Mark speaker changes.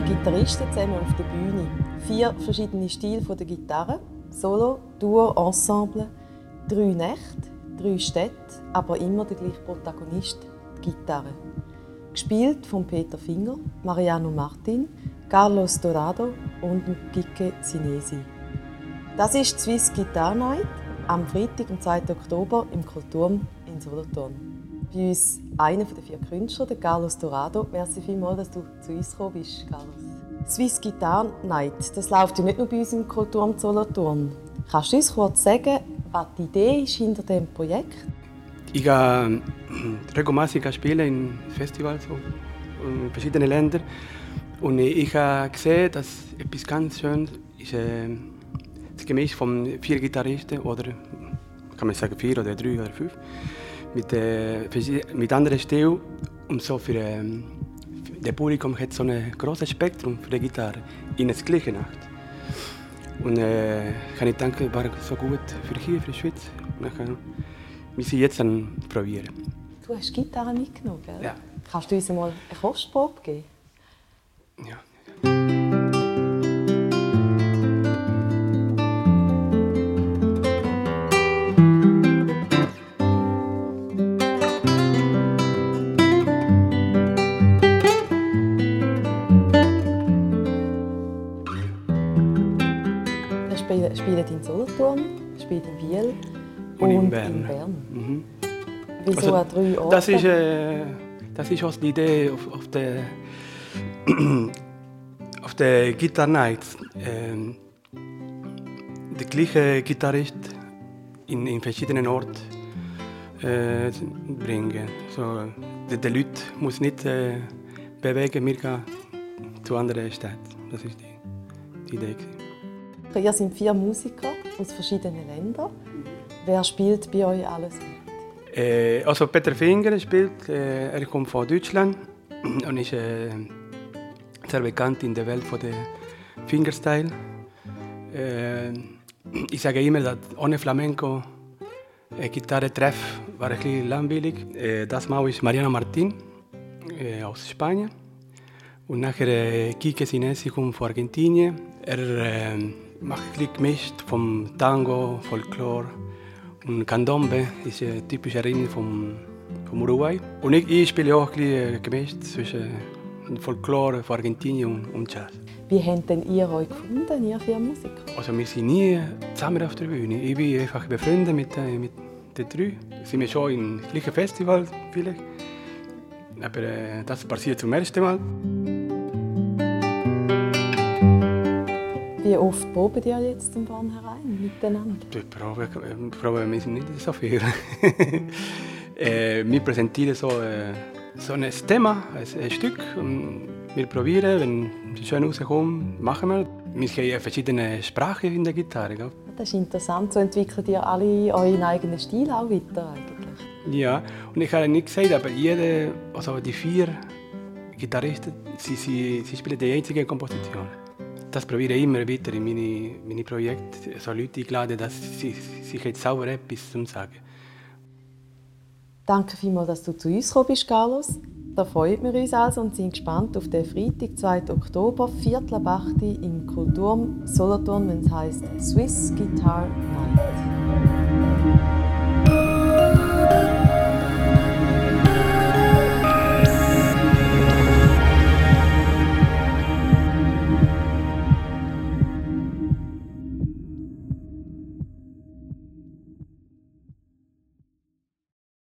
Speaker 1: Gitarristen zusammen auf der Bühne. Vier verschiedene Stile von der Gitarre. Solo, Duo, Ensemble. Drei Nächte, drei Städte, aber immer der gleiche Protagonist, die Gitarre. Gespielt von Peter Finger, Mariano Martin, Carlos Dorado und Kike Zinesi. Das ist Swiss Guitar Night am Freitag, am 2. Oktober im Kulturm in Solothurn. Bei uns einer der vier Künstler, der Carlos Dorado. Merci vielmals, dass du zu uns gekommen bist, Carlos. Swiss Guitar Night, das läuft ja nicht nur bei uns im Kulturm Solothurn. Kannst du uns kurz sagen, was die Idee ist hinter dem Projekt?
Speaker 2: Ich gehe regelmäßig spielen in Festivals in verschiedenen Ländern. Und ich habe gesehen, dass etwas ganz Schönes ist, äh, das Gemisch von vier Gitarristen oder kann man sagen vier oder drei oder fünf mit, äh, mit anderen Stilen und so für, äh, für das Publikum hat so ein großes Spektrum für die Gitarre in der gleichen Nacht. Und äh, kann ich denken, war so gut für hier, für die Schweiz. Kann, wir sind jetzt an probieren.
Speaker 1: Du hast Gitarre mitgenommen, gell?
Speaker 2: Ja.
Speaker 1: Kannst du uns mal eine Kostprobe geben?
Speaker 2: Ja.
Speaker 1: Er spielt in Solothurn, spielt in Biel
Speaker 2: Und in
Speaker 1: und
Speaker 2: Bern.
Speaker 1: in Bern.
Speaker 2: Mhm.
Speaker 1: Wieso
Speaker 2: Also,
Speaker 1: an drei Orten?
Speaker 2: Das ist, äh, das ist auch die Idee auf, auf der auf der Guitar Night. Ähm, der gleiche Gitarrist in, in verschiedenen Orten äh, bringen. So, die, die Leute muss nicht äh, bewegen, wir gehen zu anderen Städten. Das ist die, die Idee.
Speaker 1: Ihr seid vier Musiker aus verschiedenen Ländern. Wer spielt bei euch alles mit?
Speaker 2: Äh, also Peter Finger spielt, äh, er kommt von Deutschland und ist äh, sehr bekannt in der Welt von der Fingerstyle. Ich sage immer, dass ohne Flamenco äh, Gitarre treff war ein bisschen langweilig. Das Mal ist Mariana Martin aus Spanien und nachher Kike Sinesi kommt von Argentinien. Er bisschen gemischt vom Tango, Folklore und Candombe ist eine typische Ritme vom, vom Uruguay. Und ich, ich spiele auch ein bisschen gemischt zwischen Folklore von Argentinien und, und Jazz.
Speaker 1: Wie habt denn ihr euch gefunden, ihr vier Musiker?
Speaker 2: Also wir sind nie zusammen auf der Bühne. Ich bin einfach befreundet mit, äh, mit den drei. Sind wir schon im gleichen Festival vielleicht. Aber äh, das passiert zum ersten Mal.
Speaker 1: Wie oft probt ihr jetzt von vornherein miteinander?
Speaker 2: Die Probe, äh, Probe wir sind nicht so viel. äh, wir präsentieren so, äh, so ein Thema, ein, ein Stück. Und wir probieren, wenn es schön rauskommt, machen wir. Wir haben verschiedene Sprachen in der Gitarre. Gell?
Speaker 1: Das ist interessant. So entwickelt ihr alle euren eigenen Stil auch weiter eigentlich.
Speaker 2: Ja, und ich habe nicht gesagt, aber jede, also die vier Gitarristen, sie, sie, sie spielen die einzige Komposition. Das probiere ich immer weiter in meine, meine Projekte, so Leute eingeladen, dass sie sich jetzt sauber etwas zu sagen.
Speaker 1: Danke vielmals, dass du zu uns gekommen bist, Carlos. Da freuen wir uns also und sind gespannt auf den Freitag, 2. Oktober, Viertel ab 8 Uhr im Kulturm Solothurn, wenn es heisst Swiss Guitar Night.